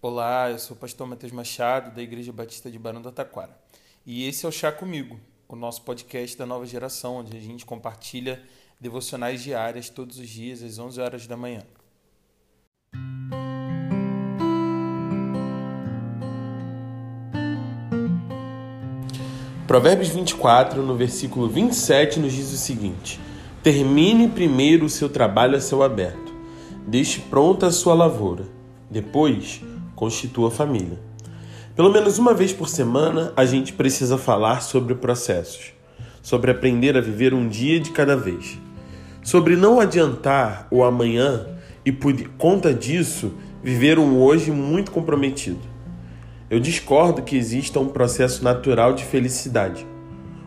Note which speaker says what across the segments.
Speaker 1: Olá, eu sou o pastor Matheus Machado, da Igreja Batista de Barão do Taquara. E esse é o Chá Comigo, o nosso podcast da nova geração, onde a gente compartilha devocionais diárias todos os dias às 11 horas da manhã. Provérbios 24, no versículo 27, nos diz o seguinte: Termine primeiro o seu trabalho a céu aberto, deixe pronta a sua lavoura, depois constitua a família. Pelo menos uma vez por semana, a gente precisa falar sobre processos, sobre aprender a viver um dia de cada vez, sobre não adiantar o amanhã e, por conta disso, viver um hoje muito comprometido. Eu discordo que exista um processo natural de felicidade,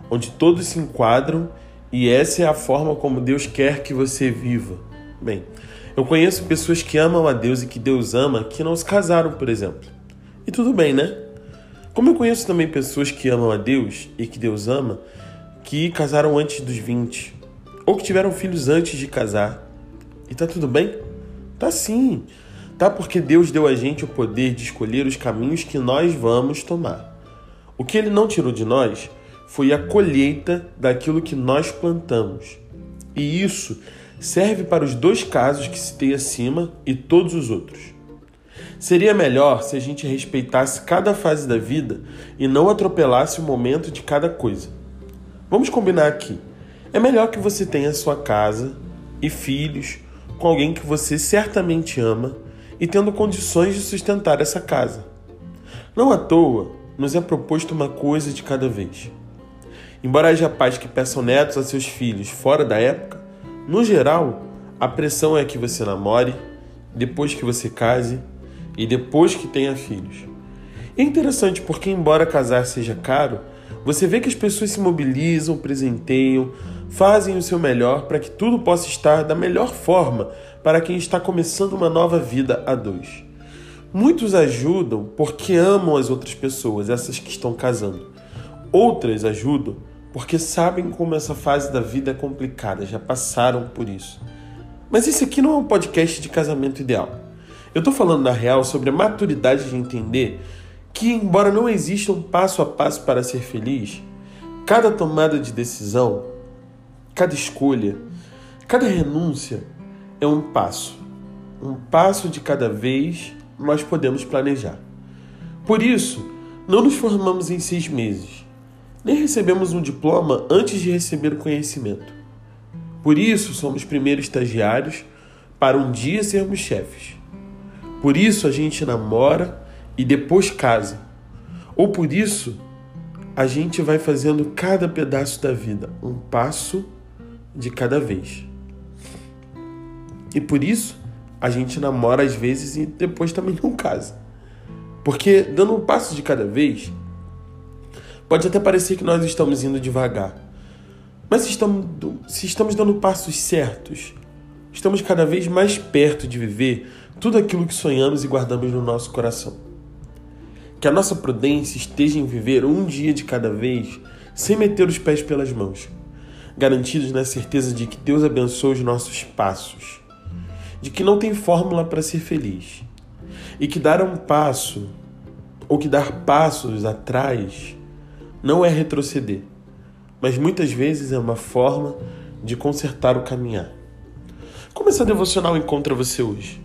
Speaker 1: onde todos se enquadram e essa é a forma como Deus quer que você viva. Bem, eu conheço pessoas que amam a Deus e que Deus ama que não se casaram, por exemplo. E tudo bem, né? Como eu conheço também pessoas que amam a Deus e que Deus ama que casaram antes dos 20 ou que tiveram filhos antes de casar. E tá tudo bem? Tá sim. Tá porque Deus deu a gente o poder de escolher os caminhos que nós vamos tomar. O que ele não tirou de nós foi a colheita daquilo que nós plantamos. E isso serve para os dois casos que citei acima e todos os outros. Seria melhor se a gente respeitasse cada fase da vida e não atropelasse o momento de cada coisa. Vamos combinar aqui. É melhor que você tenha sua casa e filhos com alguém que você certamente ama e tendo condições de sustentar essa casa. Não à toa, nos é proposto uma coisa de cada vez. Embora haja pais que peçam netos a seus filhos fora da época, no geral, a pressão é que você namore, depois que você case e depois que tenha filhos. É interessante porque, embora casar seja caro, você vê que as pessoas se mobilizam, presenteiam, fazem o seu melhor para que tudo possa estar da melhor forma para quem está começando uma nova vida a dois. Muitos ajudam porque amam as outras pessoas, essas que estão casando. Outras ajudam porque sabem como essa fase da vida é complicada, já passaram por isso. Mas esse aqui não é um podcast de casamento ideal. Eu estou falando na real sobre a maturidade de entender que, embora não exista um passo a passo para ser feliz, cada tomada de decisão, cada escolha, cada renúncia é um passo. Um passo de cada vez nós podemos planejar. Por isso, não nos formamos em seis meses nem recebemos um diploma antes de receber o conhecimento. Por isso, somos primeiros estagiários para um dia sermos chefes. Por isso, a gente namora e depois casa. Ou por isso, a gente vai fazendo cada pedaço da vida, um passo de cada vez. E por isso, a gente namora às vezes e depois também não casa. Porque dando um passo de cada vez, Pode até parecer que nós estamos indo devagar, mas se estamos, se estamos dando passos certos, estamos cada vez mais perto de viver tudo aquilo que sonhamos e guardamos no nosso coração. Que a nossa prudência esteja em viver um dia de cada vez, sem meter os pés pelas mãos, garantidos na certeza de que Deus abençoa os nossos passos, de que não tem fórmula para ser feliz, e que dar um passo, ou que dar passos atrás, não é retroceder, mas muitas vezes é uma forma de consertar o caminhar. Como essa devocional encontra você hoje?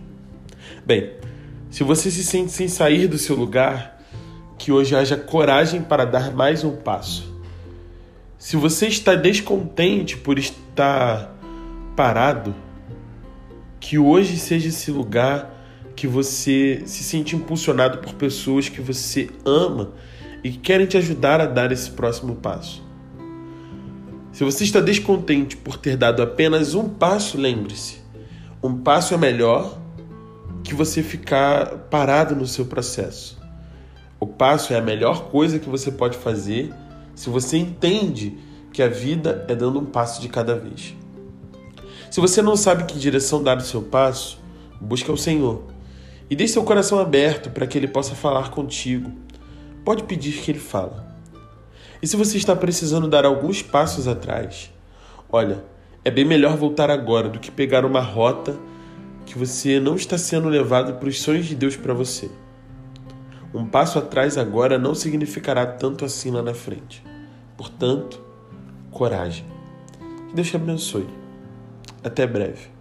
Speaker 1: Bem, se você se sente sem sair do seu lugar, que hoje haja coragem para dar mais um passo. Se você está descontente por estar parado, que hoje seja esse lugar que você se sente impulsionado por pessoas que você ama e que querem te ajudar a dar esse próximo passo. Se você está descontente por ter dado apenas um passo, lembre-se: um passo é melhor que você ficar parado no seu processo. O passo é a melhor coisa que você pode fazer se você entende que a vida é dando um passo de cada vez. Se você não sabe que direção dar o seu passo, busque o Senhor e deixe seu coração aberto para que Ele possa falar contigo pode pedir que ele fala. E se você está precisando dar alguns passos atrás, olha, é bem melhor voltar agora do que pegar uma rota que você não está sendo levado para os sonhos de Deus para você. Um passo atrás agora não significará tanto assim lá na frente. Portanto, coragem. Que Deus te abençoe. Até breve.